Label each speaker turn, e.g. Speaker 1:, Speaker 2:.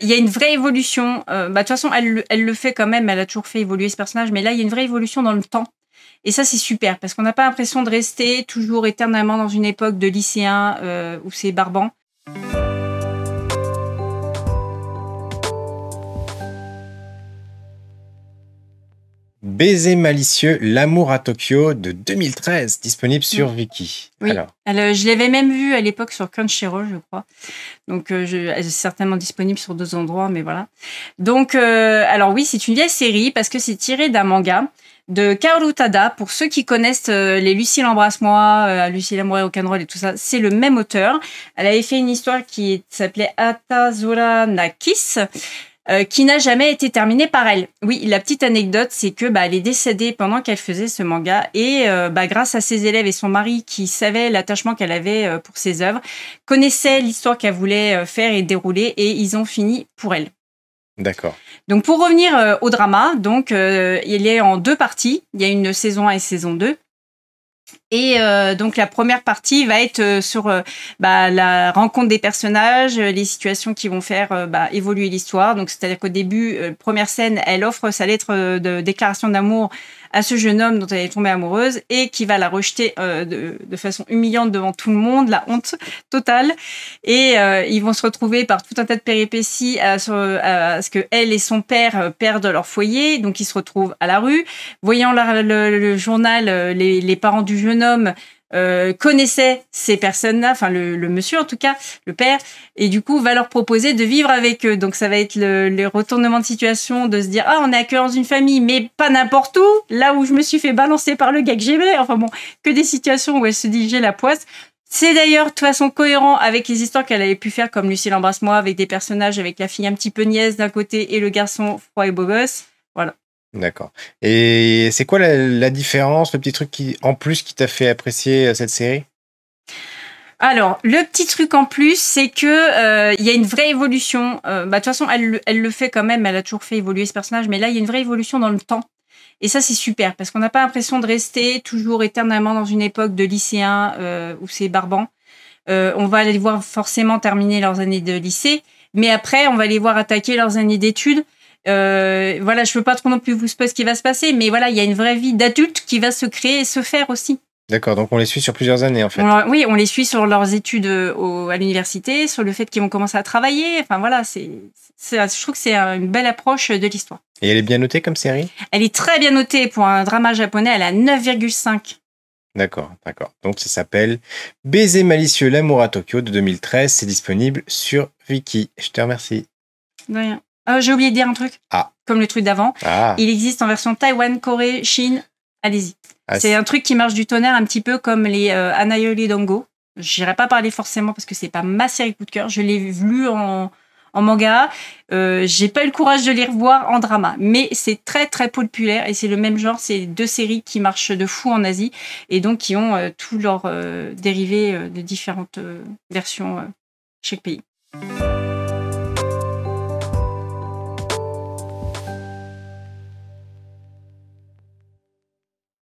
Speaker 1: Il y a une vraie évolution. Euh, bah, de toute façon, elle, le fait quand même. Elle a toujours fait évoluer ce personnage, mais là, il y a une vraie évolution dans le temps. Et ça, c'est super parce qu'on n'a pas l'impression de rester toujours éternellement dans une époque de lycéen euh, où c'est barbant.
Speaker 2: Baiser malicieux, l'amour à Tokyo de 2013, disponible sur Viki.
Speaker 1: Oui. Alors. je l'avais même vu à l'époque sur Crunchyroll, je crois. Donc, euh, je, certainement disponible sur deux endroits, mais voilà. Donc, euh, alors oui, c'est une vieille série parce que c'est tiré d'un manga de Kaoru Tada. Pour ceux qui connaissent euh, les Lucille Embrasse-moi, euh, Lucille Amour et Rock'n'Roll et tout ça, c'est le même auteur. Elle avait fait une histoire qui s'appelait Atazura Nakis. Euh, qui n'a jamais été terminée par elle. Oui, la petite anecdote, c'est que bah, elle est décédée pendant qu'elle faisait ce manga et euh, bah, grâce à ses élèves et son mari qui savaient l'attachement qu'elle avait euh, pour ses œuvres, connaissaient l'histoire qu'elle voulait faire et dérouler et ils ont fini pour elle.
Speaker 2: D'accord.
Speaker 1: Donc pour revenir au drama, donc il est en deux parties. Il y a une saison 1 et saison 2. Et euh, donc la première partie va être euh, sur euh, bah, la rencontre des personnages, les situations qui vont faire bah, évoluer l'histoire. Donc c'est-à-dire qu'au début, première scène, elle offre sa lettre de déclaration d'amour à ce jeune homme dont elle est tombée amoureuse et qui va la rejeter de, façon humiliante devant tout le monde, la honte totale. Et ils vont se retrouver par tout un tas de péripéties à, ce que elle et son père perdent leur foyer, donc ils se retrouvent à la rue. Voyant le, le, journal, les, les parents du jeune homme euh, connaissait ces personnes-là, enfin le, monsieur en tout cas, le père, et du coup va leur proposer de vivre avec eux. Donc ça va être le, retournement de situation, de se dire ah on est accueilli dans une famille, mais pas n'importe où, là où je me suis fait balancer par le gars que j'aimais. Enfin bon, que des situations où elle se dit la poisse. C'est d'ailleurs de toute façon cohérent avec les histoires qu'elle avait pu faire comme Lucille embrasse-moi avec des personnages avec la fille un petit peu nièce d'un côté et le garçon froid et beau gosse.
Speaker 2: D'accord. Et c'est quoi la, différence, le petit truc en plus qui t'a fait apprécier euh, cette série?
Speaker 1: Alors, le petit truc en plus, c'est que euh, il y a une vraie évolution. Euh, bah, de toute façon, elle, elle, le fait quand même. Elle a toujours fait évoluer ce personnage, mais là, il y a une vraie évolution dans le temps. Et ça, c'est super parce qu'on n'a pas l'impression de rester toujours éternellement dans une époque de lycéens où c'est barbant. on va les voir forcément terminer leurs années de lycée, mais après, on va les voir attaquer leurs années d'études. Euh, voilà, je veux pas trop non plus vous spoiler ce qui va se passer, mais voilà, il y a une vraie vie d'adulte qui va se créer et se faire aussi.
Speaker 2: D'accord, donc on les suit sur plusieurs années en fait.
Speaker 1: oui, on les suit sur leurs études euh, à l'université, sur le fait qu'ils vont commencer à travailler. Enfin voilà, c'est, je trouve que c'est une belle approche de l'histoire.
Speaker 2: Et elle est bien notée comme série?
Speaker 1: Elle est très bien notée pour un drama japonais, elle a 9,5.
Speaker 2: D'accord, d'accord. Donc ça s'appelle Baiser malicieux, l'amour à Tokyo de 2013. C'est disponible sur Viki. Je te remercie.
Speaker 1: De rien. Euh, j'ai oublié de dire un truc.
Speaker 2: Ah.
Speaker 1: Comme le truc d'avant. Ah. Il existe en version Taïwan, Corée, Chine. Allez-y. Ah, c'est un truc qui marche du tonnerre un petit peu comme les euh, Anayoli Dongo. J'irai pas parler forcément parce que c'est pas ma série coup de cœur. Je l'ai vu en, en manga. Euh, j'ai pas eu le courage de les revoir en drama, mais c'est très très populaire et c'est le même genre. C'est deux séries qui marchent de fou en Asie et donc qui ont euh, tous leurs dérivés de différentes versions chaque pays.